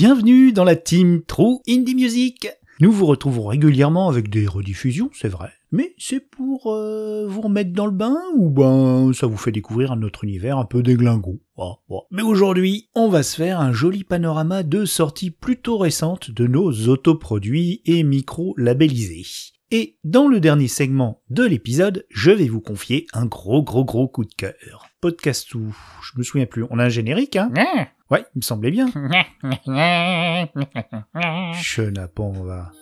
Bienvenue dans la team True Indie Music. Nous vous retrouvons régulièrement avec des rediffusions, c'est vrai, mais c'est pour euh, vous remettre dans le bain ou ben ça vous fait découvrir un autre univers un peu déglingo. Mais aujourd'hui, on va se faire un joli panorama de sorties plutôt récentes de nos autoproduits et micro-labellisés. Et dans le dernier segment de l'épisode, je vais vous confier un gros gros gros coup de cœur. Podcast où je me souviens plus, on a un générique, hein? Ouais, il me semblait bien. Chenapan, va.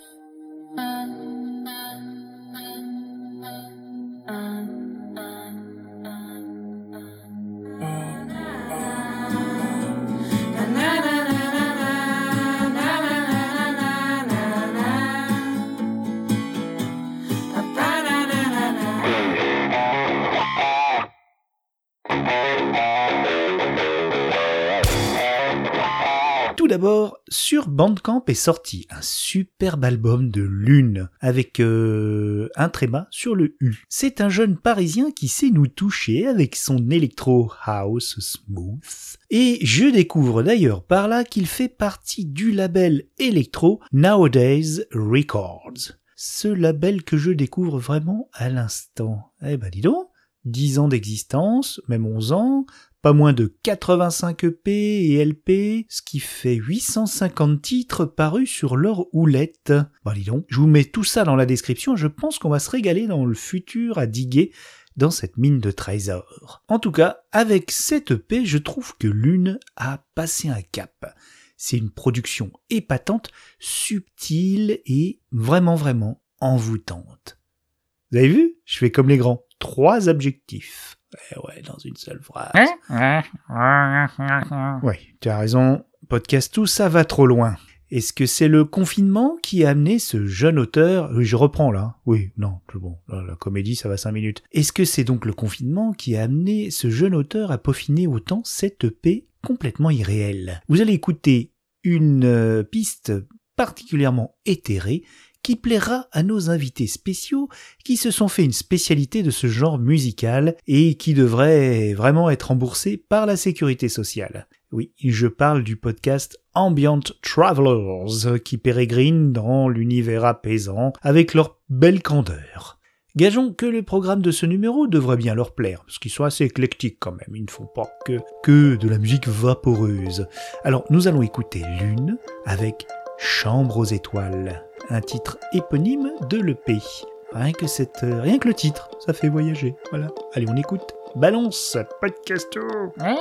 D'abord, sur Bandcamp est sorti un superbe album de Lune avec euh, un tréma sur le U. C'est un jeune parisien qui sait nous toucher avec son électro house smooth. Et je découvre d'ailleurs par là qu'il fait partie du label électro Nowadays Records. Ce label que je découvre vraiment à l'instant. Eh ben dis donc, 10 ans d'existence, même 11 ans, moins de 85 EP et LP, ce qui fait 850 titres parus sur leur houlette. Bon, dis donc, je vous mets tout ça dans la description, je pense qu'on va se régaler dans le futur à diguer dans cette mine de trésors. En tout cas, avec cette EP, je trouve que Lune a passé un cap. C'est une production épatante, subtile et vraiment vraiment envoûtante. Vous avez vu? Je fais comme les grands. Trois objectifs. Eh ouais, dans une seule phrase. Oui, tu as raison. Podcast tout, ça va trop loin. Est-ce que c'est le confinement qui a amené ce jeune auteur? Oui, je reprends là. Oui, non, c'est bon. La, comédie, ça va cinq minutes. Est-ce que c'est donc le confinement qui a amené ce jeune auteur à peaufiner autant cette EP complètement irréelle? Vous allez écouter une euh, piste particulièrement éthérée qui plaira à nos invités spéciaux qui se sont fait une spécialité de ce genre musical et qui devrait vraiment être remboursé par la sécurité sociale. Oui, je parle du podcast Ambient Travelers qui pérégrinent dans l'univers apaisant avec leur belle candeur. Gageons que le programme de ce numéro devrait bien leur plaire, parce qu'ils sont assez éclectiques quand même, ils ne font pas que, que de la musique vaporeuse. Alors nous allons écouter Lune avec Chambre aux étoiles un titre éponyme de l'EP. Rien que cette, euh, rien que le titre, ça fait voyager. Voilà. Allez, on écoute. Balance, podcasto. À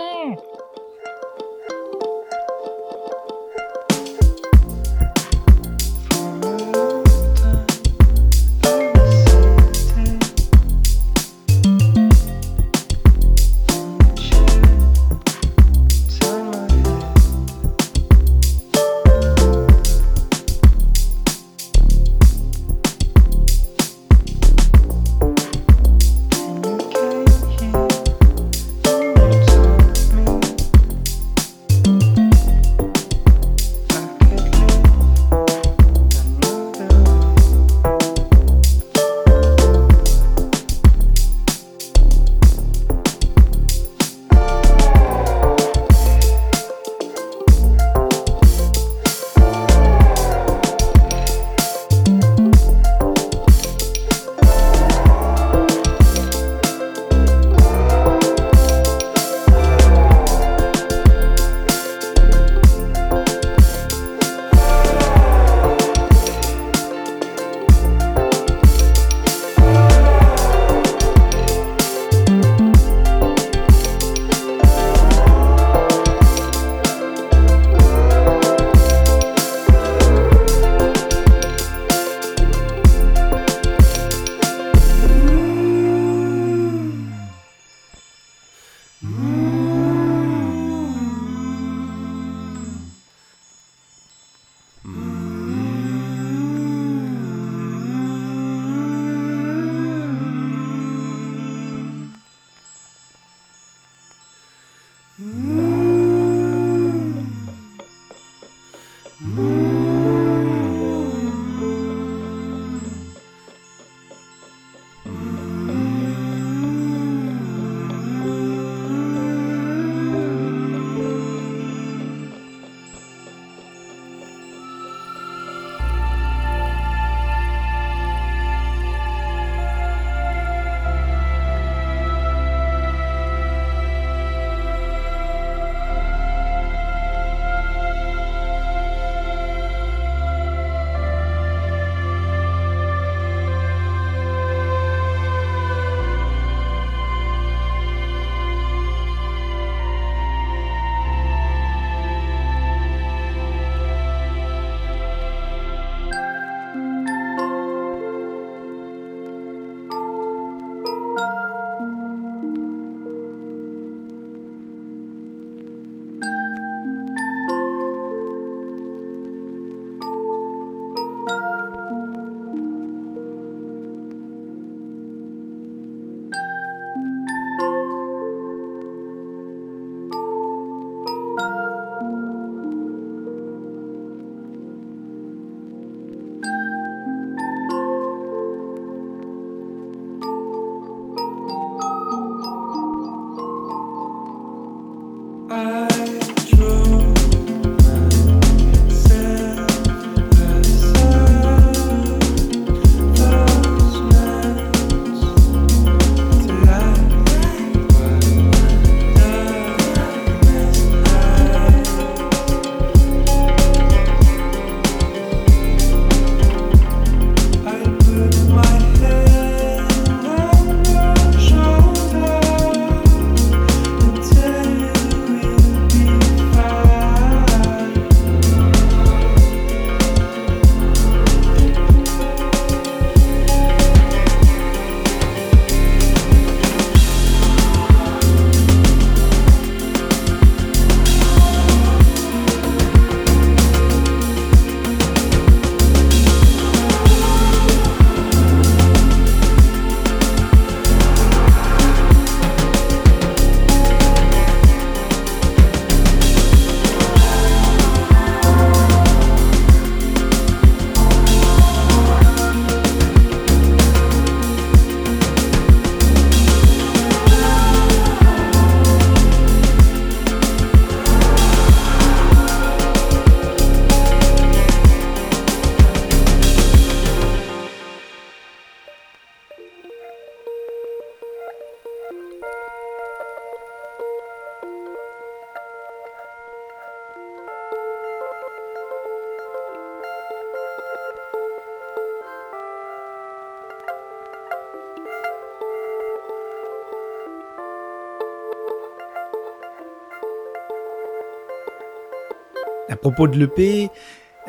propos de l'EP,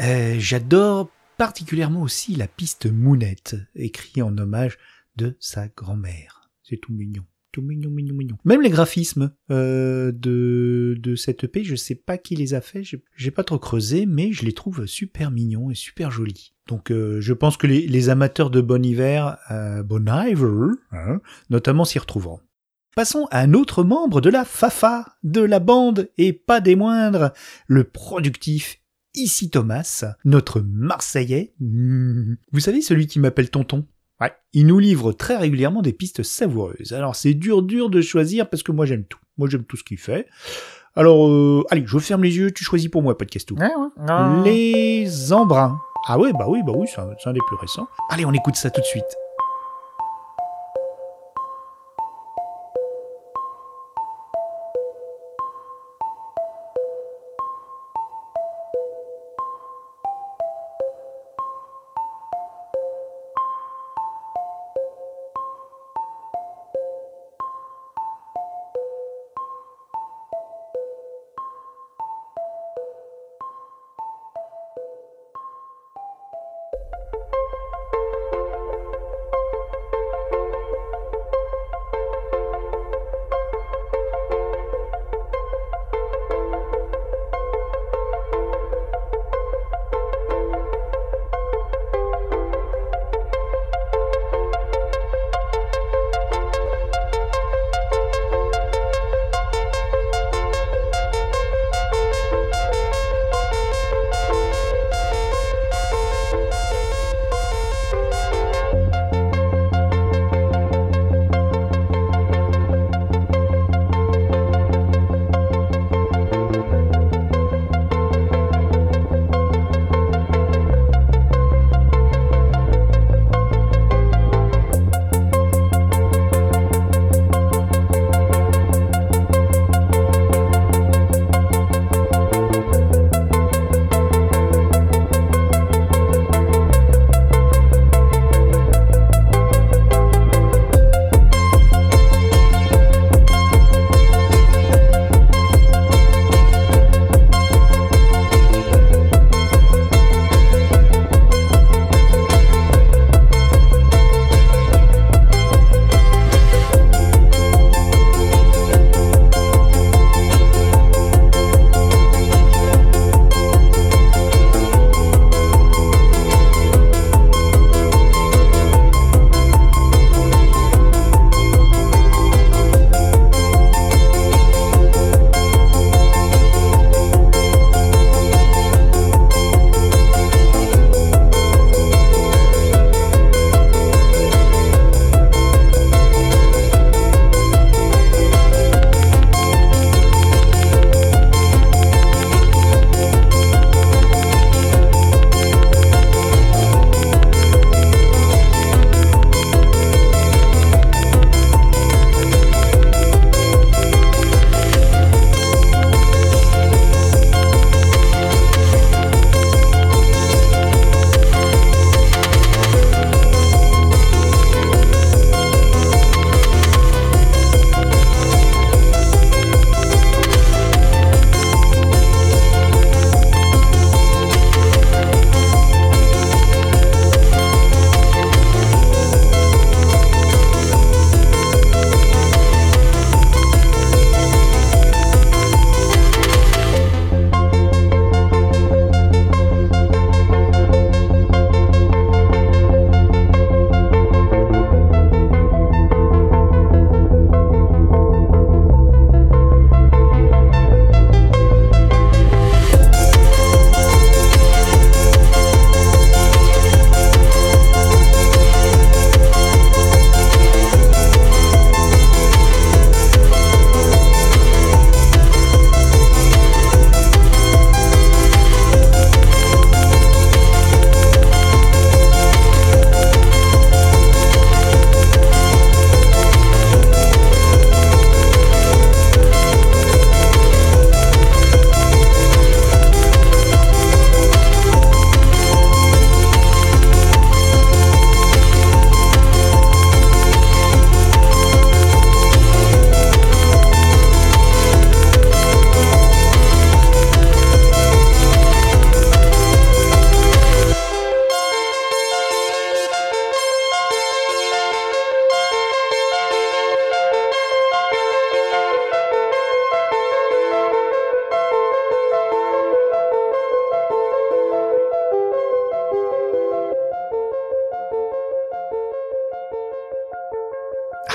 euh, j'adore particulièrement aussi la piste Mounette, écrit en hommage de sa grand-mère. C'est tout mignon. Tout mignon, mignon, mignon. Même les graphismes euh, de, de cette EP, je sais pas qui les a fait, j'ai pas trop creusé, mais je les trouve super mignons et super jolis. Donc euh, je pense que les, amateurs de Bon Hiver, Bon hein, notamment s'y retrouveront. Passons à un autre membre de la Fafa, de la bande, et pas des moindres, le productif Ici Thomas, notre Marseillais. Vous savez celui qui m'appelle Tonton? Ouais. Il nous livre très régulièrement des pistes savoureuses. Alors c'est dur dur de choisir parce que moi j'aime tout. Moi j'aime tout ce qu'il fait. Alors euh, allez, je ferme les yeux, tu choisis pour moi, podcast tout. Les embruns. Ah ouais, bah oui, bah oui, c'est un des plus récents. Allez, on écoute ça tout de suite.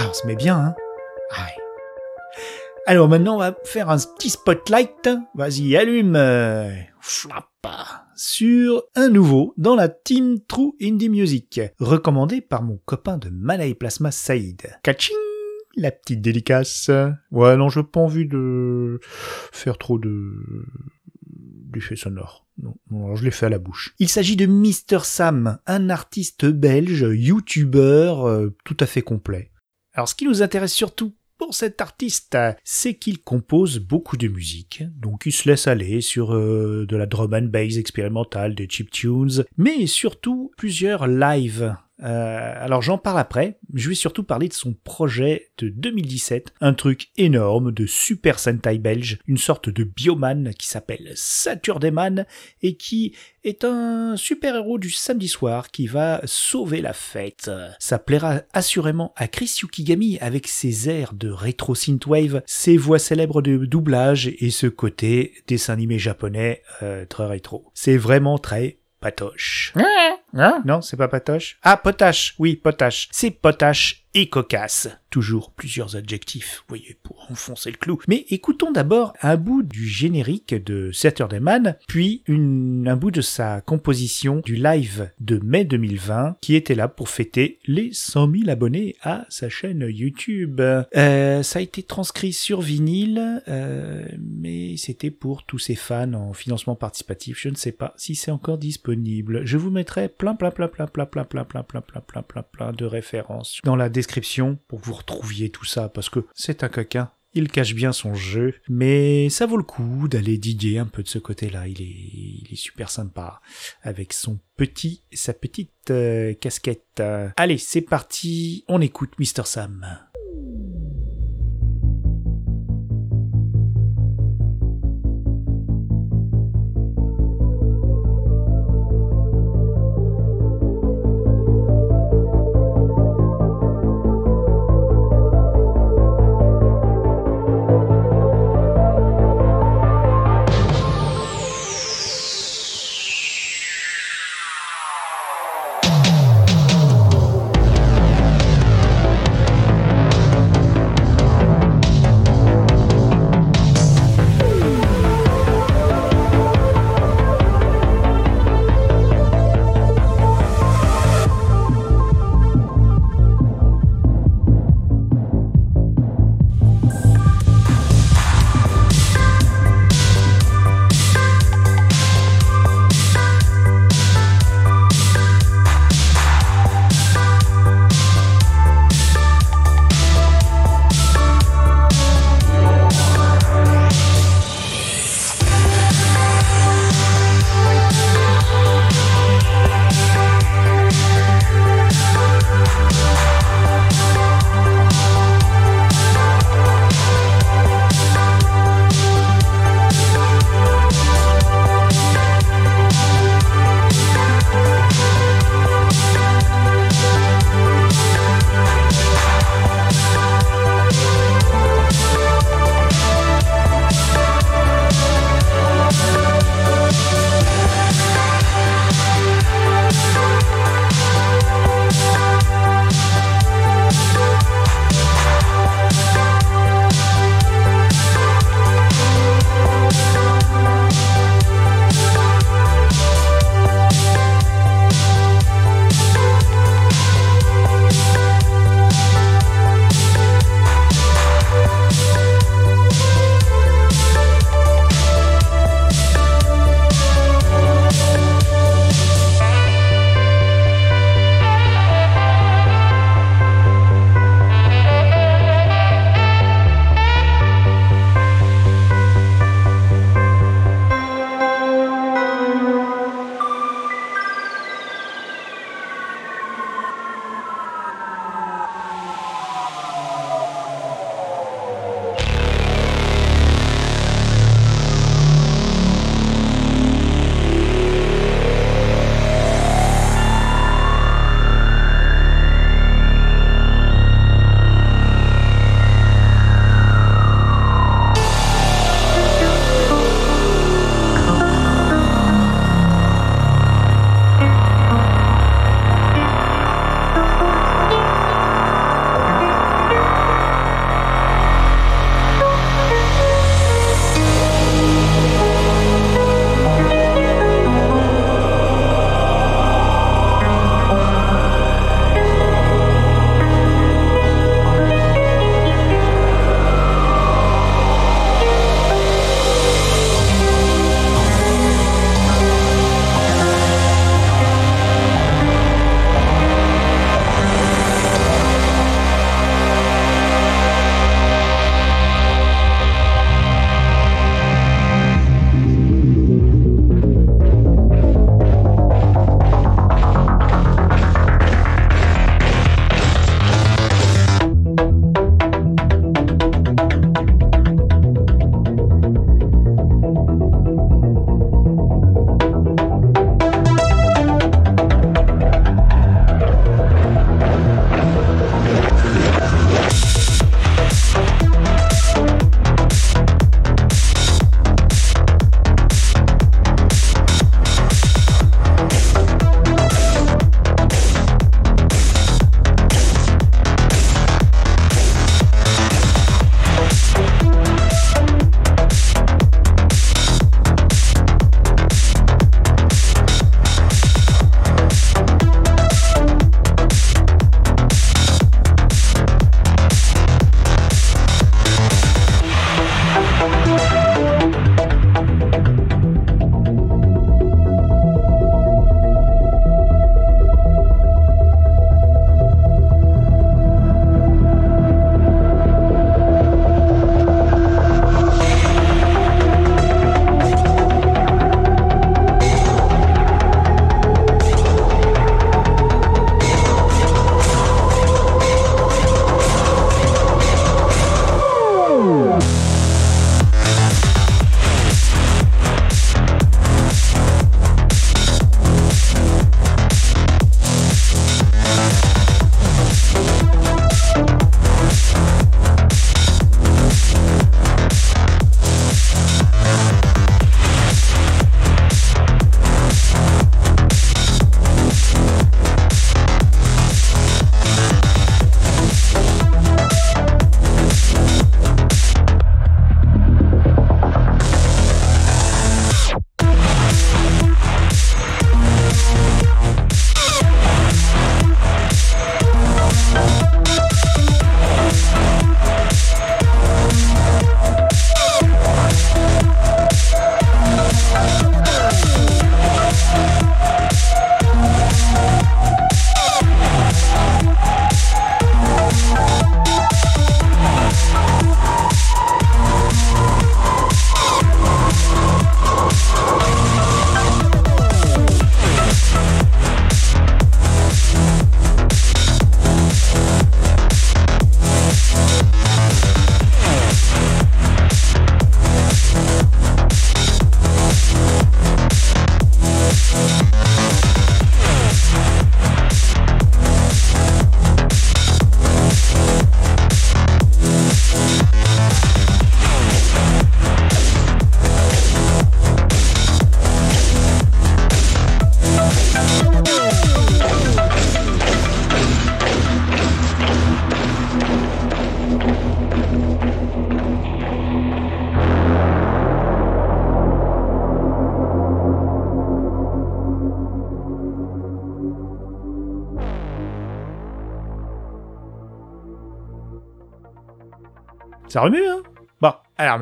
On se met bien, hein ah Alors maintenant, on va faire un petit spotlight. Vas-y, allume. Flap sur un nouveau dans la team True Indie Music, recommandé par mon copain de Malay Plasma Saïd. Kaching la petite dédicace. Ouais, non, je pas envie de faire trop de d'effets sonores. Non, non, je l'ai fait à la bouche. Il s'agit de Mr. Sam, un artiste belge, youtubeur, euh, tout à fait complet. Alors ce qui nous intéresse surtout pour cet artiste, c'est qu'il compose beaucoup de musique, donc il se laisse aller sur euh, de la drum and bass expérimentale, des chip tunes, mais surtout plusieurs lives euh, alors j'en parle après, je vais surtout parler de son projet de 2017, un truc énorme de Super Sentai belge, une sorte de bioman qui s'appelle Saturdeman et qui est un super-héros du samedi soir qui va sauver la fête. Ça plaira assurément à Chris Yukigami avec ses airs de rétro synthwave, ses voix célèbres de doublage et ce côté dessin animé japonais euh, très rétro. C'est vraiment très patoche. Non, c'est pas patoche. Ah, potache, oui, potache. C'est potache et cocasse. Toujours plusieurs adjectifs, voyez, pour enfoncer le clou. Mais écoutons d'abord un bout du générique de Saturday Man, puis un bout de sa composition du live de mai 2020, qui était là pour fêter les 100 000 abonnés à sa chaîne YouTube. Euh, ça a été transcrit sur vinyle, euh, mais c'était pour tous ses fans en financement participatif. Je ne sais pas si c'est encore disponible. Je vous mettrai plein, plein, plein, plein, plein, plein, plein, plein, plein, plein, plein, plein de références dans la description pour que vous retrouviez tout ça, parce que c'est un coquin. Il cache bien son jeu, mais ça vaut le coup d'aller diguer un peu de ce côté-là. Il est, il est super sympa avec son petit, sa petite casquette. Allez, c'est parti, on écoute Mr. Sam.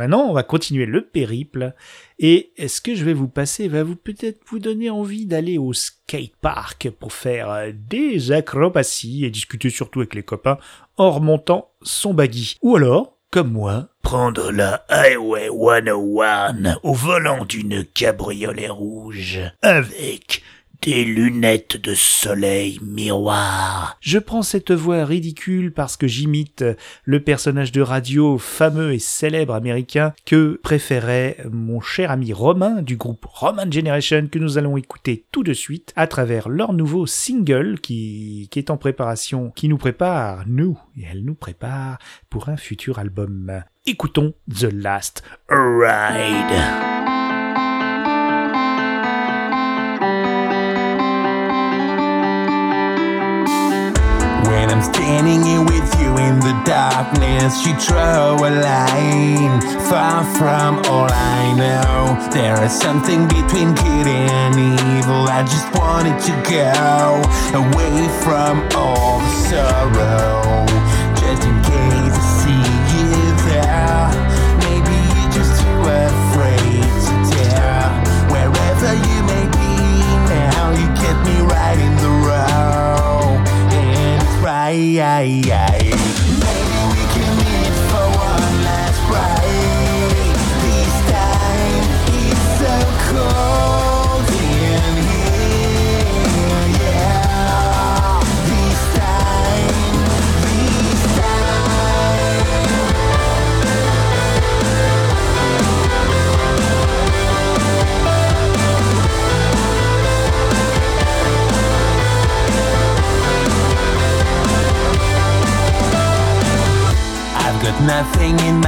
Maintenant, on va continuer le périple. Et ce que je vais vous passer va vous peut-être vous donner envie d'aller au skatepark pour faire euh, des acrobaties et discuter surtout avec les copains en remontant son baggy. Ou alors, comme moi, prendre la Highway 101 au volant d'une cabriolet rouge avec des lunettes de soleil miroir. Je prends cette voix ridicule parce que j'imite le personnage de radio fameux et célèbre américain que préférait mon cher ami Romain du groupe Roman Generation que nous allons écouter tout de suite à travers leur nouveau single qui, qui est en préparation, qui nous prépare, nous, et elle nous prépare pour un futur album. Écoutons The Last Ride. Standing here with you in the darkness. You draw a line far from all I know. There is something between good and evil. I just wanted to go away from all the sorrow. Just in case ay, ay, ay. Nothing in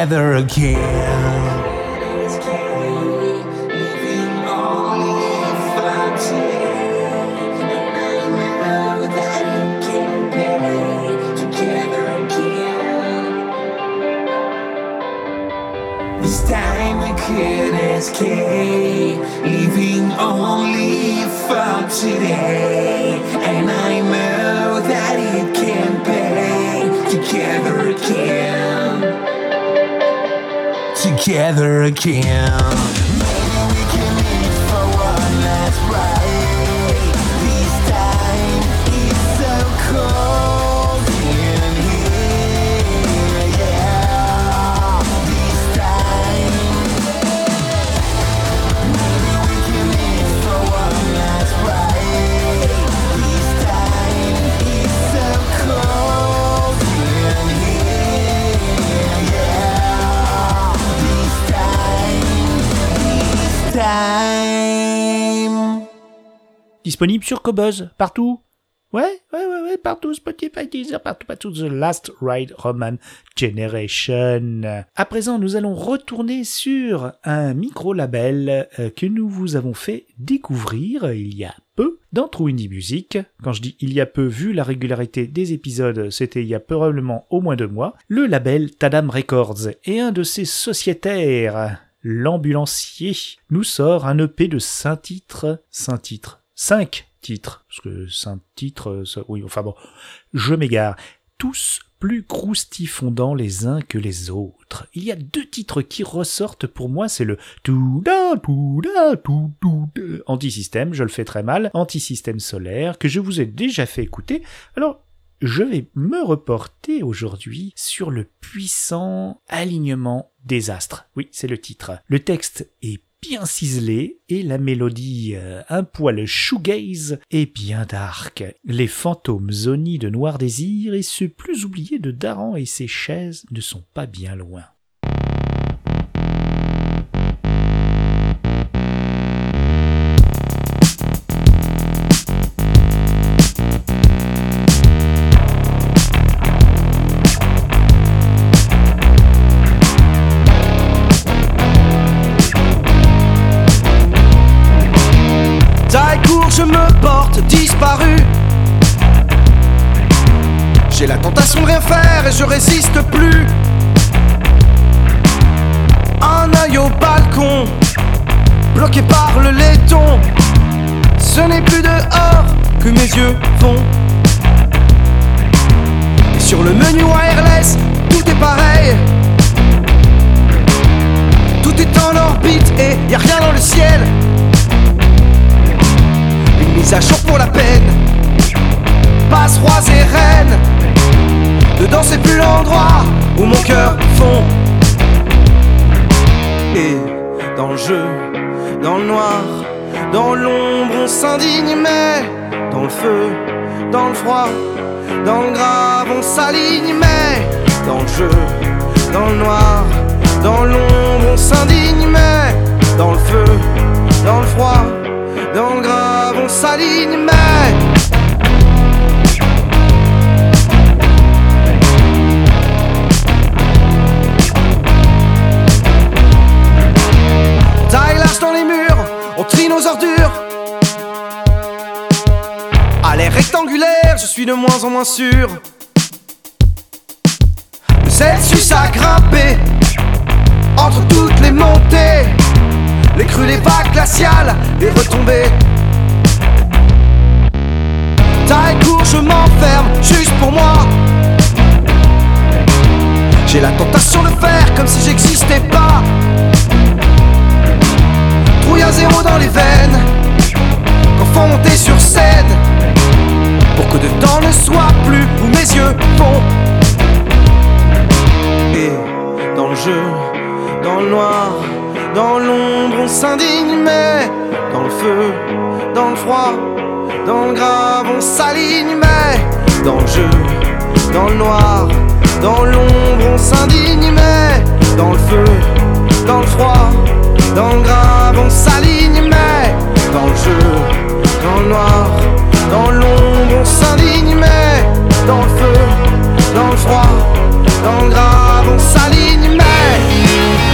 together again. This time we could escape, living only for today. And I know that it can pay together again. Together again. Disponible sur Cobuzz, partout. Ouais, ouais, ouais, partout, Spotify, Deezer, partout, partout, The Last Ride Roman Generation. À présent, nous allons retourner sur un micro-label euh, que nous vous avons fait découvrir il y a peu dans True Indie Music. Quand je dis il y a peu, vu la régularité des épisodes, c'était il y a probablement au moins deux mois. Le label Tadam Records et un de ses sociétaires, l'ambulancier, nous sort un EP de 5 titres, 5 titres, 5 titres, parce que 5 titres, ça- oui, enfin bon, je m'égare. Tous plus croustifondants les uns que les autres. Il y a deux titres qui ressortent pour moi, c'est le tout da tout da tout tout anti-système, je le fais très mal, anti-système solaire, que je vous ai déjà fait écouter. Alors, je vais me reporter aujourd'hui sur le puissant alignement des astres. Oui, c'est le titre. Le texte est bien ciselé et la mélodie euh, un poil shoegaze est bien dark. Les fantômes zonis de Noir Désir et ceux plus oubliés de Daran et ses chaises ne sont pas bien loin. Je me porte disparu. J'ai la tentation de rien faire et je résiste plus. Un œil au balcon, bloqué par le laiton. Ce n'est plus dehors que mes yeux vont. Et sur le menu wireless, tout est pareil. Tout est en orbite et y a rien dans le ciel. Mise à pour la peine. Passe rois et reines. Dedans c'est plus l'endroit où mon cœur fond. Et dans le jeu, dans le noir, dans l'ombre on s'indigne, mais dans le feu, dans le froid, dans le grave on s'aligne, mais dans le jeu, dans le noir, dans l'ombre on s'indigne, mais dans le feu, dans le froid, dans le grave on s'aligne, mais dans les murs, on trie nos ordures. À l'air rectangulaire, je suis de moins en moins sûr. Le Celsius a grimpé entre toutes les montées, les crues, les vagues glaciales, les retombées. Taille court, je m'enferme juste pour moi. J'ai la tentation de faire comme si j'existais pas. Trouille à zéro dans les veines Quand faut monter sur scène Pour que dedans ne soit plus où mes yeux vont Et dans le jeu, dans le noir, dans l'ombre on s'indigne Mais dans le feu, dans le froid, dans le grave on s'aligne Mais dans le jeu, dans le noir, dans l'ombre on s'indigne Mais dans le feu, dans le froid, dans le grave on s'aligne mais dans le jeu, dans le noir, dans l'ombre on s'indigne mais dans le feu, dans le froid, dans le grave on s'aligne mais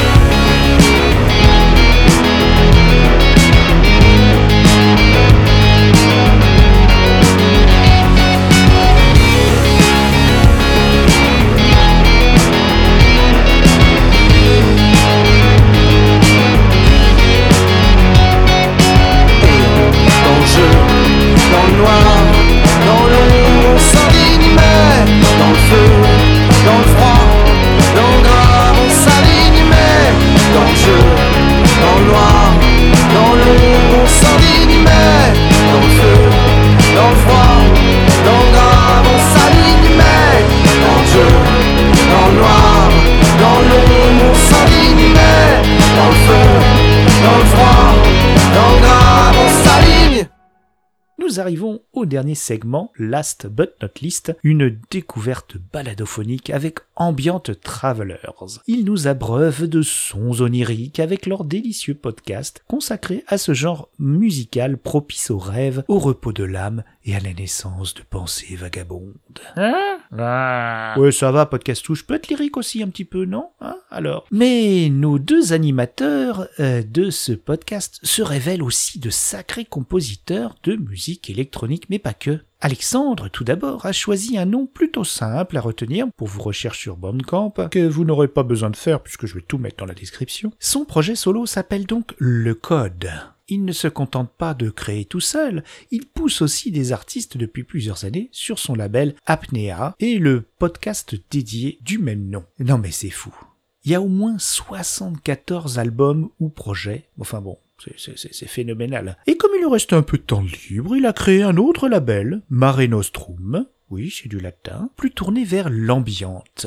dernier segment, last but not least, une découverte baladophonique avec Ambient Travelers. Ils nous abreuvent de sons oniriques avec leur délicieux podcast consacré à ce genre musical propice au rêve, au repos de l'âme et à la naissance de pensées vagabondes. Hein? Ouais, ça va, podcast touche. Peut être lyrique aussi un petit peu, non? Hein? Alors. Mais nos deux animateurs euh, de ce podcast se révèlent aussi de sacrés compositeurs de musique électronique, mais pas que. Alexandre, tout d'abord, a choisi un nom plutôt simple à retenir pour vos recherches sur Bandcamp, que vous n'aurez pas besoin de faire puisque je vais tout mettre dans la description. Son projet solo s'appelle donc Le Code. Il ne se contente pas de créer tout seul, il pousse aussi des artistes depuis plusieurs années sur son label Apnea et le podcast dédié du même nom. Non mais c'est fou. Il y a au moins 74 albums ou projets. Enfin bon, c'est- phénoménal. Et comme il lui reste un peu de temps libre, il a créé un autre label, Mare Nostrum, oui, c'est du latin, plus tourné vers l'ambiante.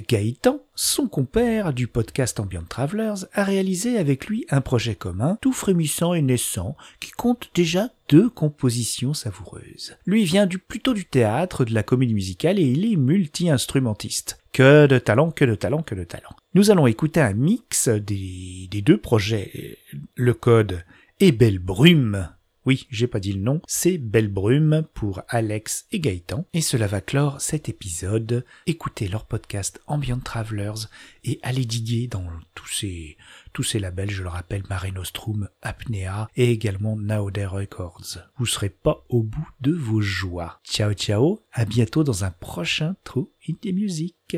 Gaëtan, son compère du podcast Ambient Travelers, a réalisé avec lui un projet commun, tout frémissant et naissant, qui compte déjà deux compositions savoureuses. Lui vient du, plutôt du théâtre, de la comédie musicale et il est multi-instrumentiste. Que de talent, que de talent, que de talent. Nous allons écouter un mix des, des deux projets, le code et Belle Brume oui, j'ai pas dit le nom, c'est Belle Brume pour Alex et Gaëtan. Et cela va clore cet épisode. Écoutez leur podcast Ambient Travelers et allez diguer dans tous ces, tous ces labels, je le rappelle, Mare Nostrum, Apnea et également Naoder Records. Vous serez pas au bout de vos joies. Ciao ciao, à bientôt dans un prochain True Indie Music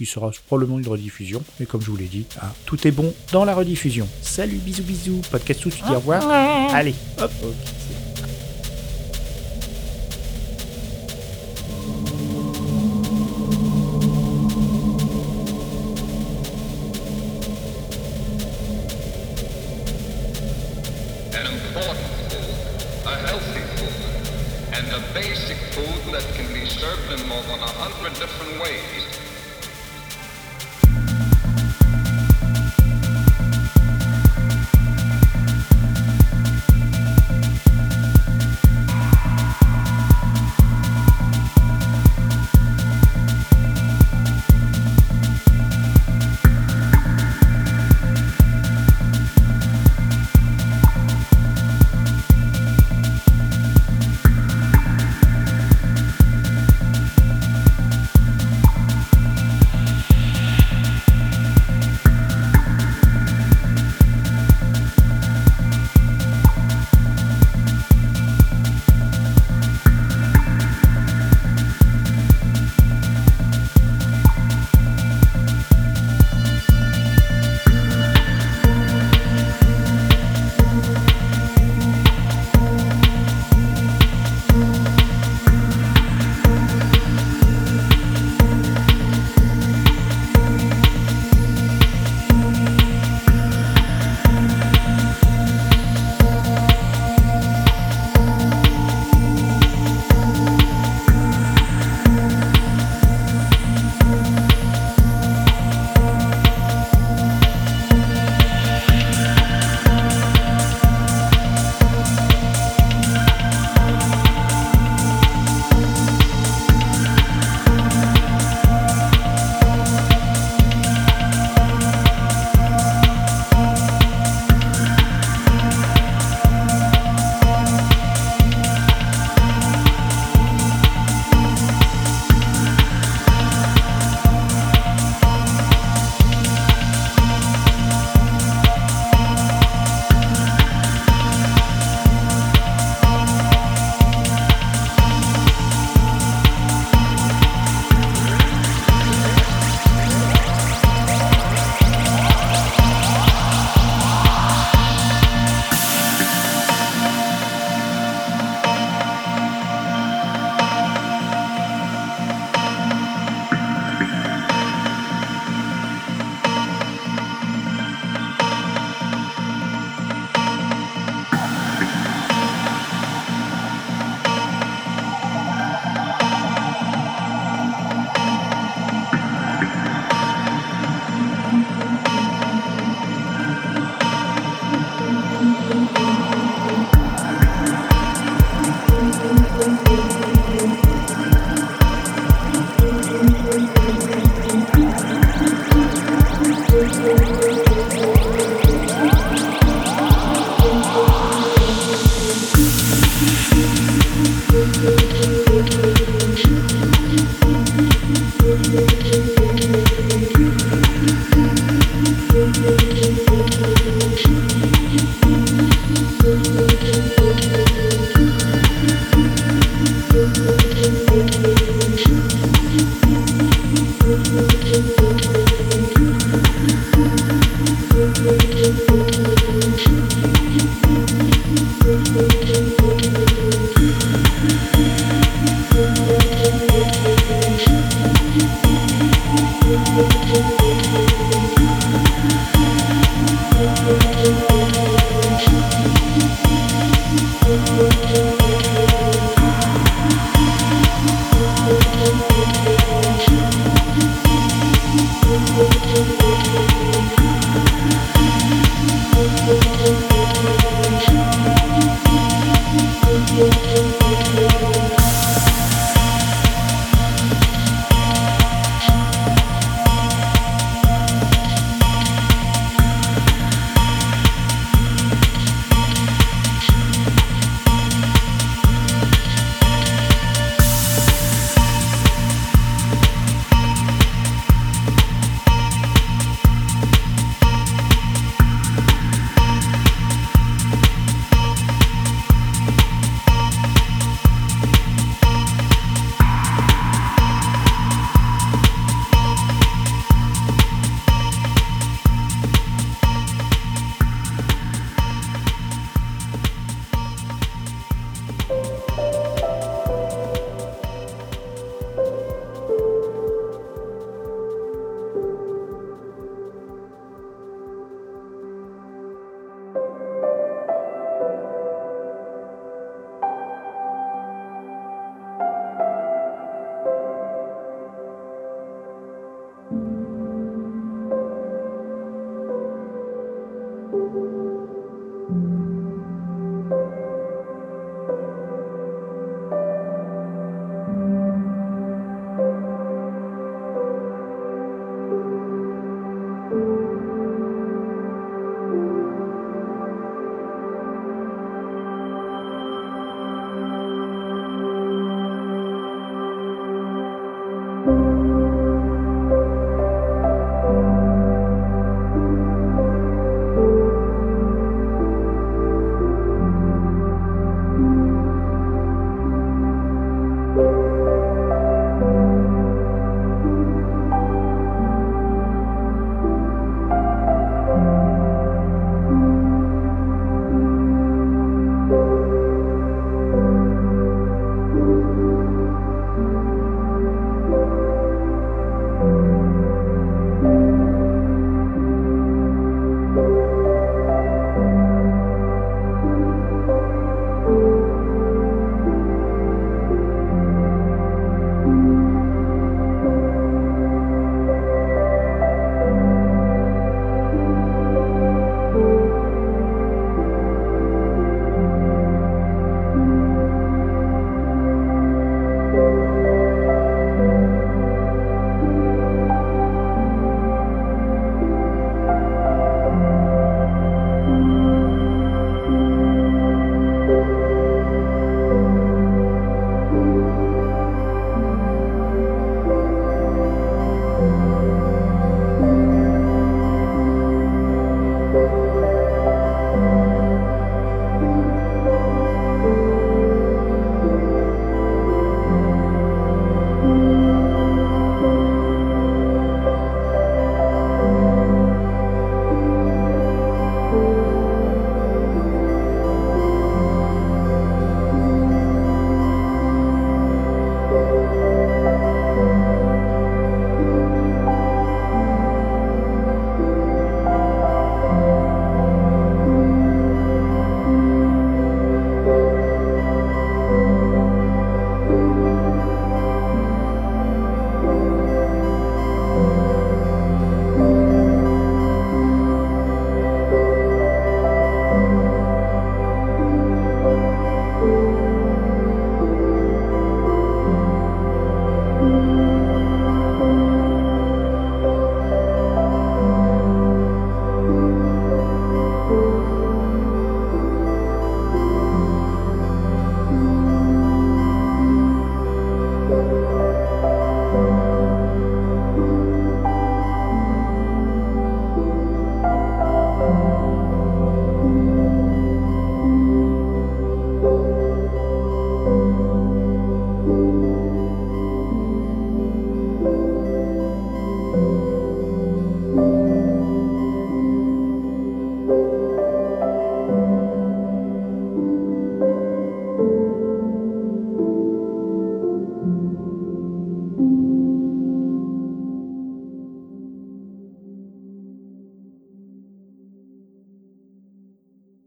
qui sera probablement une rediffusion. Mais comme je vous l'ai dit, hein, tout est bon dans la rediffusion. Salut, bisous, bisous. Podcast tout, tu dis au revoir. Allez, hop, ok.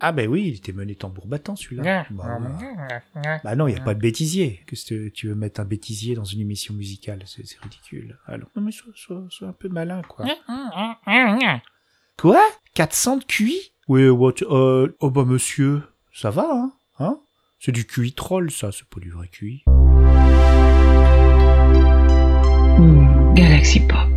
Ah ben oui, il était mené tambour battant celui-là. Bah, bah. Bah non, il n'y a pas de bêtisier. Que tu veux mettre un bêtisier dans une émission musicale? C'est ridicule. Alors, non mais sois, sois- sois un peu malin, quoi. Quoi? 400 de QI Oui, what, euh, oh bah monsieur, ça va, hein, hein? C'est du QI troll, ça, c'est pas du vrai QI. Hmm, Galaxy Pop.